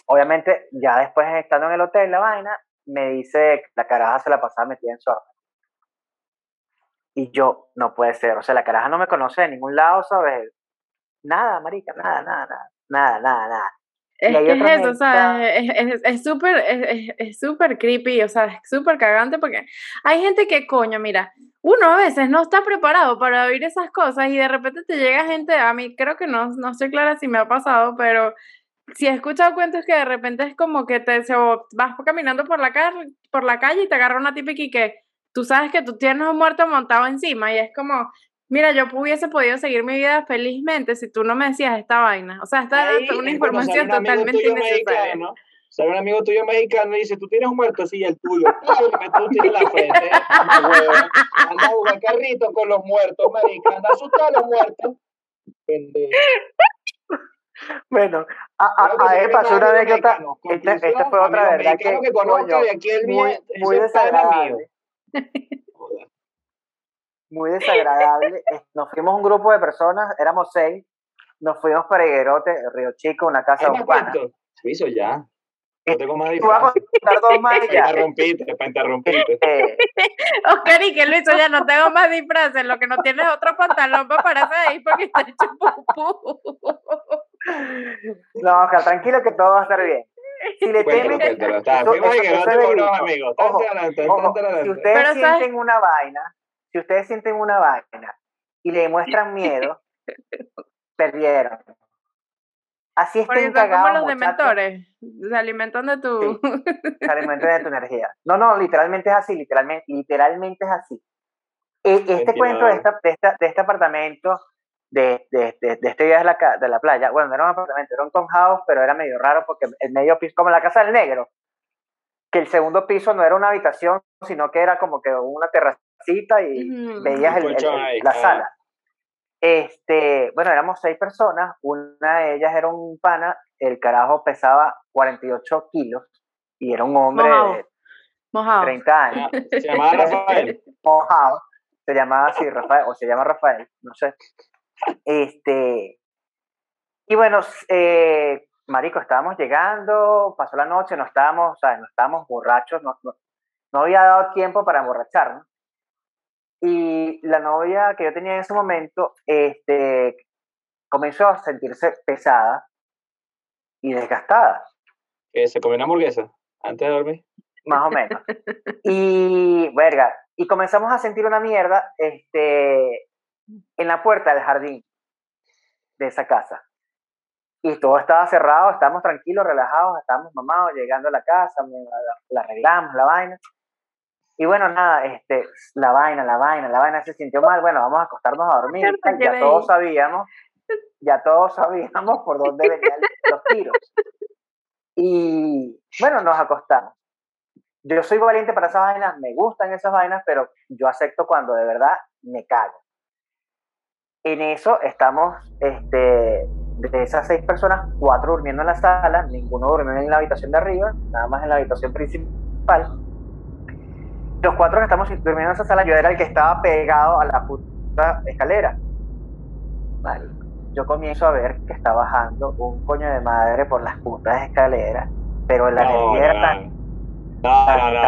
obviamente, ya después estando en el hotel, la vaina, me dice la caraja se la pasaba metida en su arma. Y yo, no puede ser, o sea, la caraja no me conoce de ningún lado, ¿sabes? Nada, marica, nada, nada, nada, nada, nada, nada. Es que es eso, o sea, es súper es, súper creepy, o sea, es súper cagante porque hay gente que, coño, mira, uno a veces no está preparado para oír esas cosas y de repente te llega gente, a mí creo que no, no estoy clara si me ha pasado, pero si he escuchado cuentos que de repente es como que te se, vas caminando por la, calle por la calle y te agarra una típica y que tú sabes que tú tienes un muerto montado encima y es como, mira, yo hubiese podido seguir mi vida felizmente si tú no me decías esta vaina. O sea, esta una es sale información un totalmente innecesaria. Sale un amigo tuyo mexicano y dice, tú tienes un muerto, sí, el tuyo. Mete un tiro en la frente. Huevo. Anda a jugar carrito con los muertos, marica. Anda a asustar a los muertos. Pendejo. Bueno, a, a, a él pasó una anécdota, esta, esta fue otra verdad que, que conozca coño, de aquí el muy, muy desagradable. muy desagradable. Nos fuimos un grupo de personas, éramos seis, nos fuimos para Higuerote, Río Chico, una casa de ¿Qué un pana. cuento? Hizo ya. No tengo más Tú vas a contar dos más Para interrumpirte, para interrumpirte. Eh, Oscar y que Luis, ya no tengo más disfraces, lo que no tienes es otro pantalón para pararse ahí porque está hecho pupú. no, Oscar, tranquilo que todo va a estar bien. Si le temen, eso- fuimos a eso- Higuerote eso es con unos verídico. amigos. Ojo, Ojo, si ustedes sienten una vaina, si ustedes sienten una vaina y le demuestran miedo, perdieron. así estén son como cagados, los dementores. Se alimentan de tu. se alimentan de tu energía. No, no, literalmente es así, literalmente, literalmente es así. E- este Entiendo. cuento de, esta, de, esta- de este apartamento, de, de, de, de este viaje de la, de la playa, bueno, no era un apartamento, era un townhouse, pero era medio raro porque el medio piso, como la casa del negro, que el segundo piso no era una habitación, sino que era como que una terracita y veías el- la sala. Este, bueno, éramos seis personas, una de ellas era un pana, el carajo pesaba 48 kilos y era un hombre Mojado. de Mojado. 30 años, Ah, Se llamaba Rafael. mojado, se llamaba así Rafael, o se llama Rafael, no sé. Este, y bueno, eh, marico, estábamos llegando, pasó la noche, no estábamos, o sea, no estábamos borrachos, no, no, no había dado tiempo para emborracharnos. Y la novia que yo tenía en ese momento, este, comenzó a sentirse pesada y desgastada. Se comió una hamburguesa antes de dormir. más o menos. Y, verga, y comenzamos a sentir una mierda este, en la puerta del jardín de esa casa. Y todo estaba cerrado, estábamos tranquilos, relajados, estábamos mamados, llegando a la casa, la, la arreglamos, la vaina. Y bueno, nada, este, la vaina, la vaina, la vaina se sintió mal, bueno, vamos a acostarnos a dormir. Ya todos sabíamos, ya todos sabíamos por dónde venían los tiros. Y bueno, nos acostamos yo soy valiente para esas vainas, me gustan esas vainas, pero yo acepto cuando de verdad me cago. En eso estamos, este, de esas seis personas, cuatro durmiendo en la sala, ninguno durmió en la habitación de arriba, nada más en la habitación principal. Los cuatro que estamos durmiendo en esa sala, yo era el que estaba pegado a la puta escalera. Marico, Yo comienzo a ver que está bajando un coño de madre por las putas escaleras, pero la No, energía era no, tan no, no,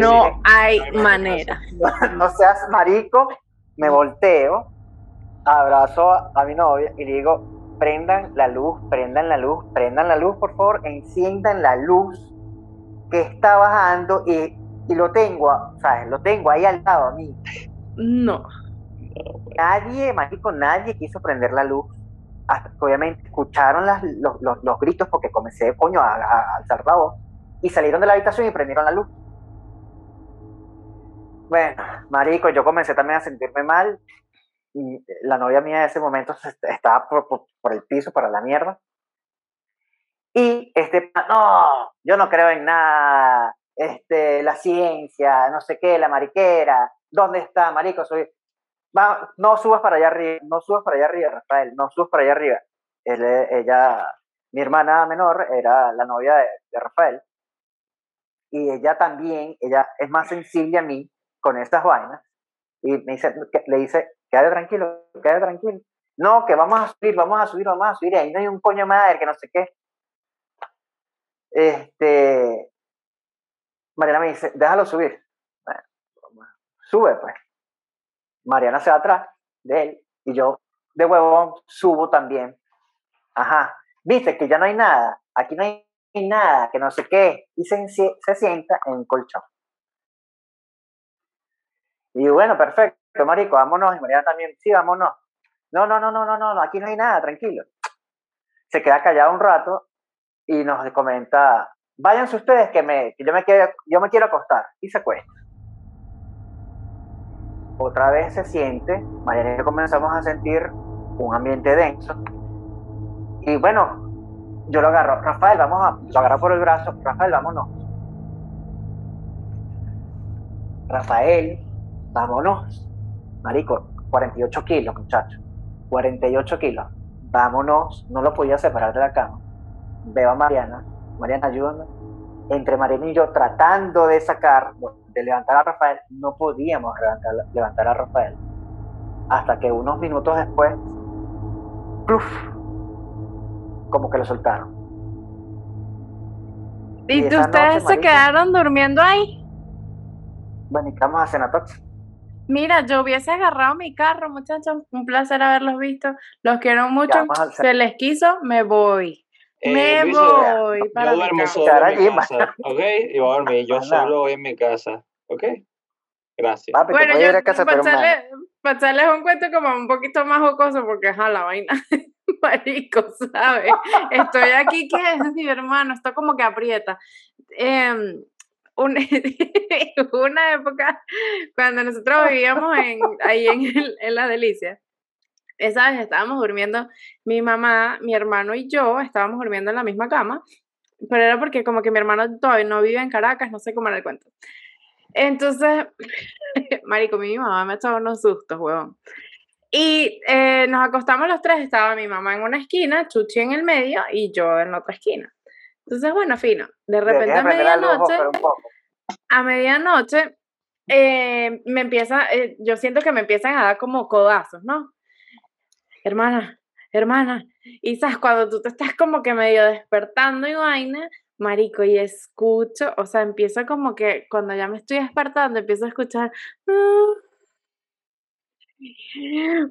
no, hay manera. no seas marico, me volteo, abrazo a, a mi novia y le digo, prendan la luz, prendan la luz, prendan la luz, por favor, enciendan la luz que está bajando y, y lo tengo, a- ¿sabes? Lo tengo ahí al lado a mí. No. Nadie, marico, nadie quiso prender la luz. Hasta obviamente escucharon las- los, los- los gritos porque comencé, coño, a, a- alzar la voz. Y salieron de la habitación y prendieron la luz. Bueno, marico, yo comencé también a sentirme mal. Y la novia mía en ese momento estaba por, por- por el piso para la mierda. Y este, no, yo no creo en nada. Este, la ciencia, no sé qué, la mariquera. ¿Dónde está, marico? Soy, Va, no subas para allá arriba, no subas para allá arriba, Rafael, no subas para allá arriba. Él, eh, ella, mi hermana menor era la novia de, de Rafael. Y ella también, ella es más sensible a mí con estas vainas. Y me dice, le dice, quédate tranquilo, quédate tranquilo. No, que vamos a subir, vamos a subir, vamos a subir. Ahí no hay un coño madre, que no sé qué. Este, Mariana me dice, déjalo subir. Sube pues. Mariana se va atrás de él y yo de huevón subo también. Ajá, viste que ya no hay nada, aquí no hay nada, que no sé qué, y se, se sienta en un colchón. Y bueno, perfecto, marico, vámonos, y Mariana también, sí, vámonos. No, no, no, no, no, no, no, aquí no hay nada, tranquilo. Se queda callado un rato y nos comenta, váyanse ustedes que, me, que yo, me quiero, yo me quiero acostar, y se acuesta otra vez se siente, yo comenzamos a sentir un ambiente denso. Y bueno, yo lo agarro, Rafael, vamos a, lo agarro por el brazo, Rafael, vámonos. Rafael, vámonos. Marico, 48 kilos, muchacho. 48 kilos. Vámonos, no lo podía separar de la cama. Veo a Mariana, Mariana, ayúdame. Entre Mariana y yo tratando de sacar, de levantar a Rafael, no podíamos levantar, levantar a Rafael. Hasta que unos minutos después, ¡pluf! como que lo soltaron. ¿Y ustedes noche, se quedaron durmiendo ahí? Bueno, y vamos a Cenatox. Mira, yo hubiese agarrado mi carro, muchachos. Un placer haberlos visto. Los quiero mucho. Se les quiso, me voy. Eh, me Luis, voy para Yo mi duermo casa. solo en mi casa, ¿ok? Y voy a dormir yo solo en mi casa, ¿ok? Gracias. Papi, Bueno, yo, a casa echarles un cuento como un poquito más jocoso, porque es la vaina, marico, ¿sabes? Estoy aquí, ¿qué es mi hermano? Esto como que aprieta. Em, una época, cuando nosotros vivíamos en, ahí en, en La Delicia, esa vez estábamos durmiendo, mi mamá, mi hermano y yo estábamos durmiendo en la misma cama, pero era porque como que mi hermano todavía no vive en Caracas, no sé cómo era el cuento. Entonces, marico, mi mamá me echaba unos sustos, huevón. Y eh, nos acostamos los tres, estaba mi mamá en una esquina, Chuchi en el medio y yo en la otra esquina. Entonces, bueno, fino. De repente a medianoche, a medianoche, eh, me empieza, eh, yo siento que me empiezan a dar como codazos, ¿no? Hermana, hermana. Y sabes, cuando tú te estás como que medio despertando y vaina, marico, y escucho, o sea, empiezo como que cuando ya me estoy despertando, empiezo a escuchar. Ah".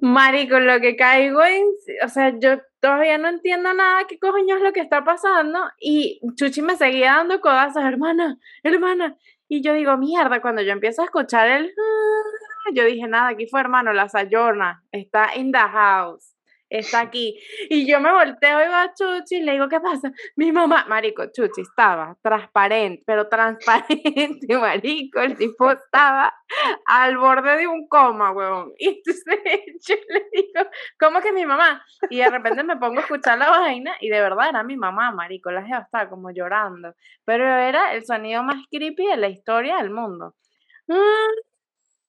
Marico, lo que caigo en, o sea, yo todavía no entiendo nada, qué coño es lo que está pasando, y Chuchi me seguía dando codazos, hermana, hermana, y yo digo, mierda, cuando yo empiezo a escuchar el, ah", yo dije, nada, aquí fue hermano, la Sayona, está in the house está aquí. Y yo me volteo y veo a Chuchi y le digo, ¿qué pasa? Mi mamá, marico, Chuchi estaba transparente, pero transparente, marico, el tipo estaba al borde de un coma, huevón. Y entonces yo le digo, ¿cómo que mi mamá? Y de repente me pongo a escuchar la vaina y de verdad era mi mamá, marico, la jeva estaba como llorando, pero era el sonido más creepy de la historia del mundo.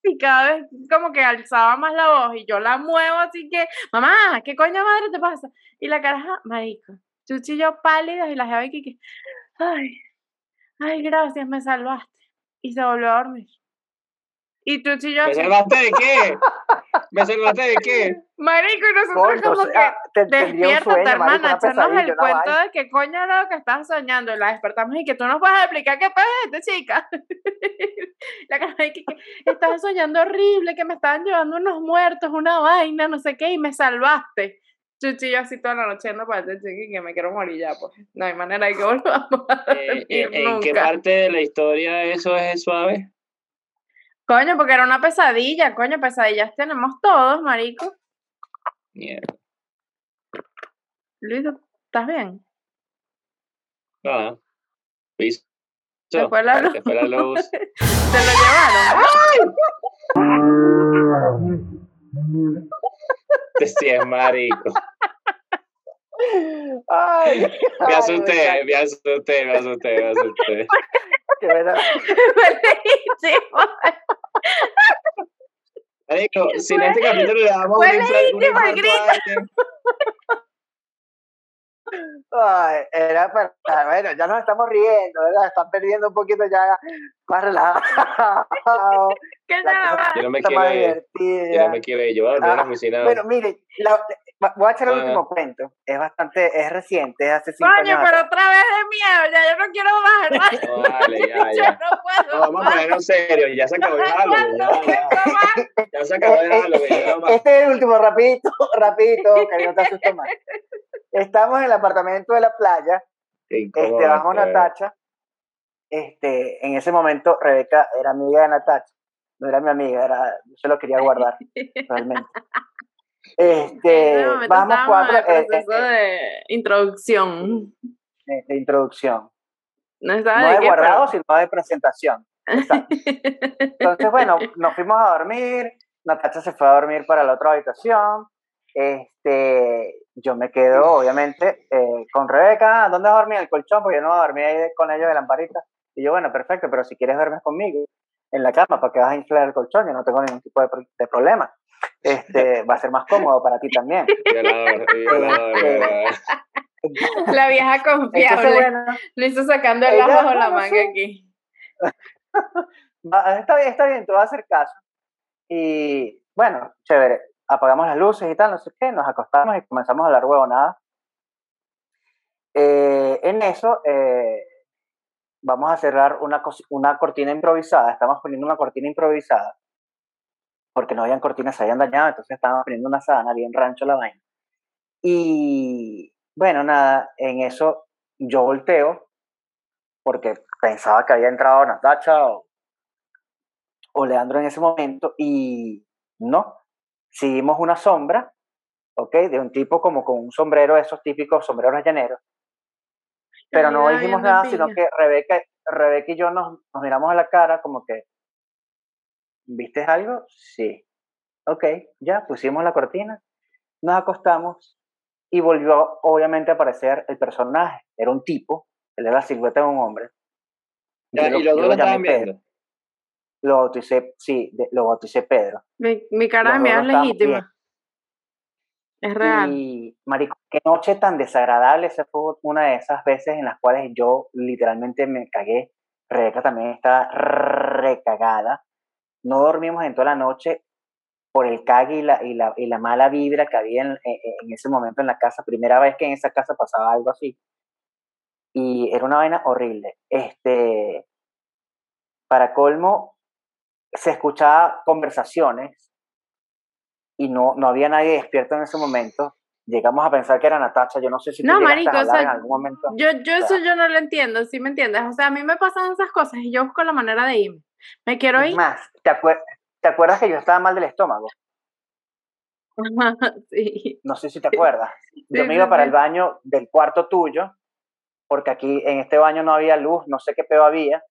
Ah, y cada vez como que alzaba más la voz y yo la muevo así que, mamá, ¿qué coño madre te pasa? Y la caraja, marico, chuchi y yo pálidas y la jeva que, ay, ay, gracias, me salvaste. Y se volvió a dormir. Y tú y yo. ¿Me salvaste de qué? ¿Me salvaste de qué? Marico, y nosotros como que despierta, hermana, echanos el cuento de qué coño era lo que estabas soñando. Y la despertamos y que tú nos puedes explicar qué pasa esta chica. la cara de que, estaba soñando horrible, que me estaban llevando unos muertos, una vaina, no sé qué, y me salvaste. Chuchi, yo así toda la noche ando para este chiqui que me quiero morir ya, pues. No hay manera de que volvamos a eh, ¿En qué parte de la historia eso es suave? Coño, porque era una pesadilla, coño, pesadillas tenemos todos, marico. Mierda. Luis, ¿estás bien? Ah, Luis. Se fue la luz. Se fue la luz. Se lo llevaron. Este es marico. Ay, Me asusté, me asusté, me asusté, me asusté. Qué verdad. Marico, si en este capítulo le damos un Ay, era para, bueno, ya nos estamos riendo, ¿verdad? Están perdiendo un poquito ya más relajado. ¿Qué? Yo no me divertida. Yo no me dormir en la Ah, oficina. Bueno, mire, la- voy a echar el Ah. último cuento. Es bastante, es reciente, es hace cinco Coño, años. pero otra vez de miedo, ya yo no quiero más. No, vale, ya, Yo ya. no puedo No, vamos a más. ponernos serio, ya se acabó el Halloween, No ya, se acabó el Eh, eh, Halloween, no más. Este es el último, rapidito, rapidito, que no te asustes más. Estamos en el apartamento de la playa, este, bajo esto, eh. Natacha. Este, en ese momento Rebeca era amiga de Natacha, no era mi amiga, era, yo lo quería guardar, realmente. Este, momento vamos cuatro en el eh, proceso eh, de introducción. de, de introducción. No estaba No de de qué, guardado, pero- sino de presentación. Exacto. Entonces, bueno, nos fuimos a dormir, Natacha se fue a dormir para la otra habitación, este, yo me quedo, obviamente, eh, con Rebeca, ¿dónde vas a dormir? En el colchón, porque yo no voy a dormir ahí con ellos de lamparita. Y yo, bueno, perfecto, pero si quieres duermes conmigo en la cama, ¿para que vas a inflar el colchón? Yo no tengo ningún tipo de, de problema. Este, va a ser más cómodo para ti también. Violador. La vieja Entonces, confiable. bueno, Lo hizo sacando el Ella, as bajo la manga sí. aquí. está bien, está bien, te voy a hacer caso. Y bueno, chévere, apagamos las luces y tal, no sé qué, nos acostamos y comenzamos a hablar huevonadas. Eh, en eso, eh, vamos a cerrar una, una cortina improvisada, estamos poniendo una cortina improvisada, porque no habían cortinas, se habían dañado, entonces estábamos poniendo una sábana bien rancho la vaina. Y bueno, nada, en eso yo volteo, porque pensaba que había entrado Natacha o, o Leandro en ese momento, y no, seguimos una sombra, ¿ok? De un tipo como con un sombrero, esos típicos sombreros llaneros. Pero no dijimos nada, sino que Rebeca, Rebeca y yo nos, nos miramos a la cara como que, ¿viste algo? Sí. Ok, ya pusimos la cortina, nos acostamos y volvió obviamente a aparecer el personaje. Era un tipo, él era la silueta de un hombre. Ya, Yo lo- y los dos lo estaban Pedro. viendo. Lo bauticé, sí, de- lo bauticé Pedro. Mi, mi cara de Los miedo dos es legítima. Es real. Y, marico, qué noche tan desagradable. Esa fue una de esas veces en las cuales yo literalmente me cagué. Rebeca también estaba recagada. No dormimos en toda la noche por el cague y la, y la, y la mala vibra que había en, en- ese momento en la casa. Primera vez que en esa casa pasaba algo así. Y era una vaina horrible. Este, para colmo, se escuchaba conversaciones y no, no había nadie despierto en ese momento. Llegamos a pensar que era Natacha. Yo no sé si tú No, llegaste marico, a o sea, en algún momento. Yo, yo eso sea- yo no lo entiendo, ¿sí me entiendes? O sea, a mí me pasan esas cosas y yo busco la manera de irme. Me quiero ir. más, ¿te, acuer- ¿te acuerdas que yo estaba mal del estómago? sí. No sé si te acuerdas. Yo Sí, me iba para el baño del cuarto tuyo, porque aquí en este baño no había luz, no sé qué pedo había,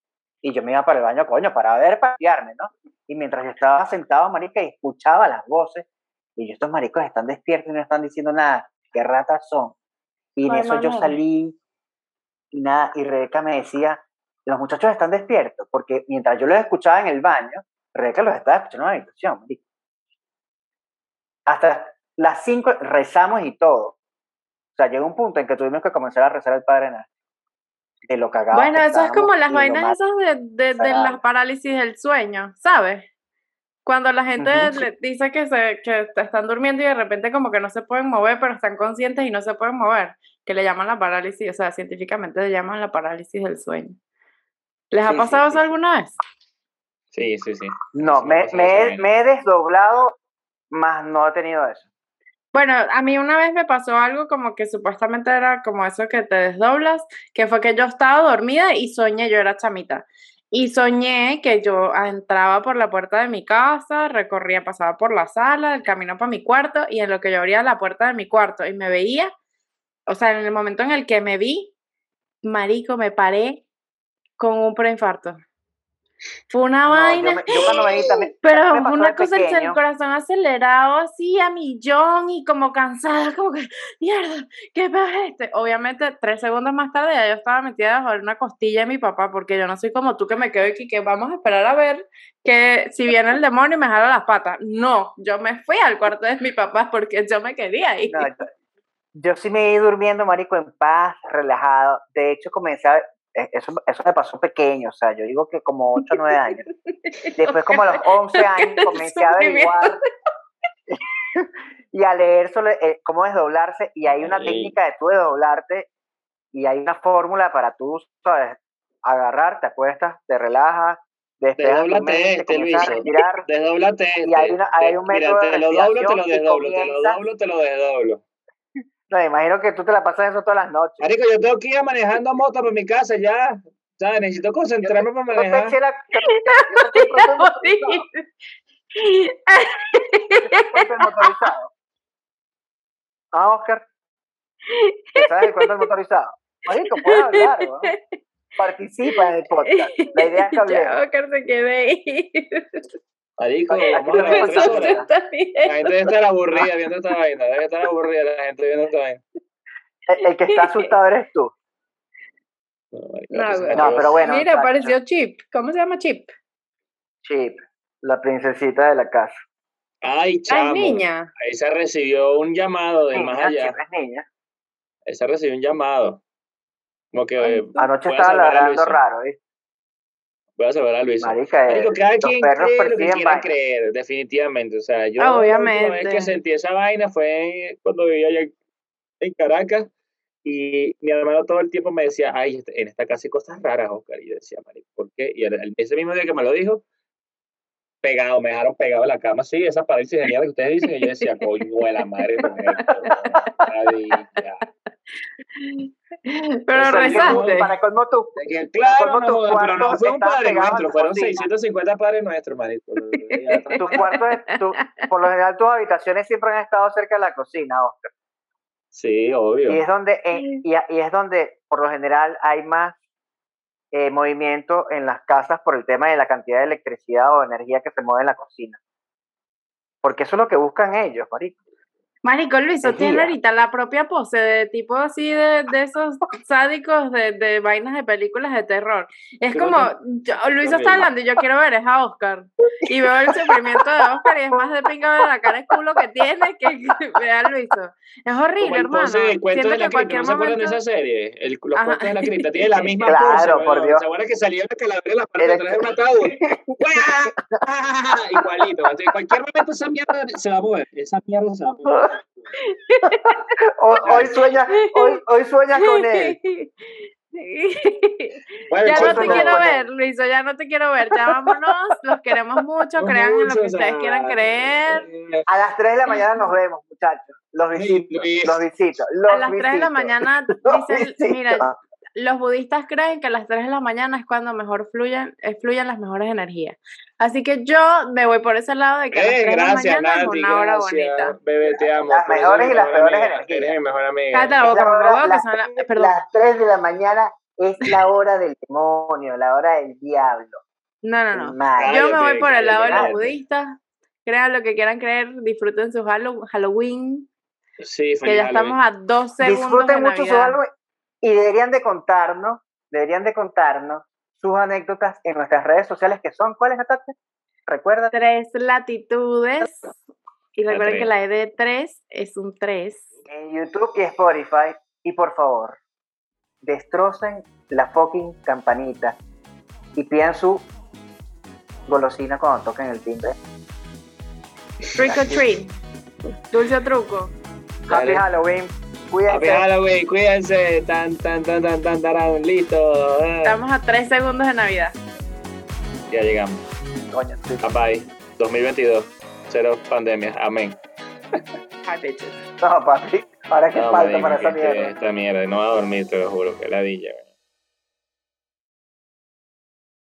y yo me iba para el baño, coño, para ver, para guiarme, ¿no? Y mientras yo estaba sentado, marica, y escuchaba las voces, y yo, estos maricos están despiertos y no están diciendo nada, qué ratas son. Y en Ay, eso yo salí, y nada, y Rebeca me decía, los muchachos están despiertos, porque mientras yo los escuchaba en el baño, Rebeca los estaba escuchando en la habitación. Hasta las 5 rezamos y todo. O sea, llegó un punto en que tuvimos que comenzar a rezar el Padre Nuestro. De lo cagado. Bueno, eso es como las vainas esas. de, de, de las parálisis del sueño, ¿sabes? Cuando la gente le dice que, se, que están durmiendo y de repente como que no se pueden mover, pero están conscientes y no se pueden mover, que le llaman la parálisis, o sea, científicamente le llaman la parálisis del sueño. ¿Les ha Sí, pasado sí, eso sí. alguna vez? Sí, sí, sí. No, me me, he, me he desdoblado, más no he tenido eso. Bueno, a mí una vez me pasó algo como que supuestamente era como eso que te desdoblas, que fue que yo estaba dormida y soñé, yo era chamita, y soñé que yo ah, entraba por la puerta de mi casa, recorría, pasaba por la sala, el camino para mi cuarto, y en lo que yo abría la puerta de mi cuarto y me veía, o sea, en el momento en el que me vi, marico, me paré con un preinfarto. Fue una No, vaina. yo, me- yo cuando me vi también. Pero una de cosa, el, el corazón acelerado así a millón y como cansada, como que, mierda, ¿qué pedo es este? Obviamente, tres segundos más tarde ya yo estaba metida bajo una costilla de mi papá, porque yo no soy como tú que me quedo aquí, que vamos a esperar a ver que si viene el demonio y me jala las patas. No, yo me fui al cuarto de mi papá porque yo me quería ir. No, yo, yo sí me iba durmiendo, marico, en paz, relajado. De hecho, comencé a... eh, Eso, eso me pasó pequeño, o sea, yo digo que como 8 o 9 años. Después, como a los 11 años, comencé a averiguar y a leer sobre eh, cómo desdoblarse. Y hay una Ay. técnica de tú desdoblarte y hay una fórmula para tú, ¿sabes? Agarrar, te acuestas, te relajas, despejas tu Desdóblate mente, este, comienzas a respirar. Desdóblate este. Y hay una- hay un Mira, método de te lo doblo, te lo desdoblo, te lo doblo, te lo desdoblo. No, me imagino que tú te la pasas eso todas las noches. Marico, yo tengo que ir manejando moto por mi casa ya. ¿Sabes? Necesito concentrarme para Yo te manejar. eché la- yo te- el motorizado. Ah, Oscar. ¿Te sabes el cuento del motorizado? Marico, puedes hablar, ¿no? Participa en el podcast. La idea es que hablemos. Oscar se quede ahí. Marico. La gente debe estar aburrida viendo esta vaina. Debe estar aburrida la gente viendo esta vaina. El, el que está asustado eres tú. No, marico, pero bueno. Mira, apareció Chip. ¿Cómo se llama Chip? Chip, la princesita de la casa. Ay, Ay, chamo. niña. Ahí se recibió un llamado del más allá. Chip es niña. Ahí se recibió un llamado. Como que Ay, eh, Anoche estaba ladrando raro, ¿eh? Voy a saber a Luis. Marica, Marico, cada los quien perros cree lo que quiera creer, definitivamente. O sea, yo Ah, la última vez obviamente. que sentí esa vaina fue cuando vivía allá en Caracas y mi hermano todo el tiempo me decía, ay, en esta casa hay cosas raras, Oscar. Y yo decía, marico, ¿por qué? Y ese mismo día que me lo dijo, pegado, me dejaron pegado en la cama, sí, esa parálisis genial que ustedes dicen, y yo decía, coño de la madre, de esto, maravilla". Pero rezaste. Para colmo tú. De que, Claro, no, pero no fue un padre nuestro, fueron cocina. 650 padres nuestros, marico. Tus cuartos, tu- por lo general tus habitaciones siempre han estado cerca de la cocina, Oscar. Sí, obvio. Y es donde, eh, y, y es donde por lo general hay más eh, movimiento en las casas por el tema de la cantidad de electricidad o energía que se mueve en la cocina. Porque eso es lo que buscan ellos, marico. Marico, Luiso tiene ahorita la propia pose de tipo así de, de esos sádicos de, de vainas de películas de terror. Es Creo como, que- yo- Luiso está hablando y yo quiero ver es a Oscar. Y veo el sufrimiento de Oscar y es más de pinga ver la cara de culo que tiene que ver a Luiso. Es horrible, Como el hermano. pose del cuento Siento de que la cripta, ¿no se acuerdan de esa serie? El, los Ajá. cuentos de la cripta, tiene la misma Claro, pose, por weón. Dios. ¿Se acuerdan que salía la calavera en la parte de atrás de un ataúd? ¡Guau! Igualito, en cualquier momento esa mierda se va a mover, esa mierda se va a mover. Hoy, hoy sueñas, hoy, hoy sueñas con él. Bueno, ya no te no, quiero no. ver, Luiso, ya no te quiero ver. Ya vámonos, los queremos mucho, crean en lo que ustedes quieran creer. A las 3 de la mañana nos vemos, muchachos. Los visito, los visito. Los A las 3 de la mañana dicen, mira, los budistas creen que a las 3 de la mañana es cuando mejor fluyen, eh, fluyen las mejores energías. Así que yo me voy por ese lado de que a las Eh, 3 gracias, de la mañana Nati, es una hora gracias. bonita. Bebé, te amo. Las Por eso mejores y las peores energías. Eres mi mejor amiga. Cállate la Es la boca, hora- que las, son la- tres- perdón. las 3 de la mañana es la hora del demonio, la hora del diablo. No, no, no. mal. Yo me voy por el lado de los budistas. Crean lo que quieran creer, disfruten su Hallow- Halloween, Sí, que ya estamos Halloween. a dos segundos Disfruten de mucho su Navidad. Y deberían de contarnos, deberían de contarnos sus anécdotas en nuestras redes sociales que son, ¿cuáles, Natacha? Recuerda. Tres latitudes. Y recuerden que la E de 3 es un 3. en YouTube y Spotify. Y por favor, destrocen la fucking campanita y pidan su golosina cuando toquen el timbre. Trick or treat. Dulce o truco. Happy Dale. Halloween. Cuídense. Halloween, cuídense. Tan, tan, tan, tan, tan, tan, listo. Ah, Estamos a 3 segundos de Navidad. Ya llegamos. Coño, sí. Bye. 2022. Cero pandemia. Amén. Hi, bitches. No, papi. Ahora que No, falta para que mierda. Esta mierda. No va a dormir, te lo juro. Que ladilla.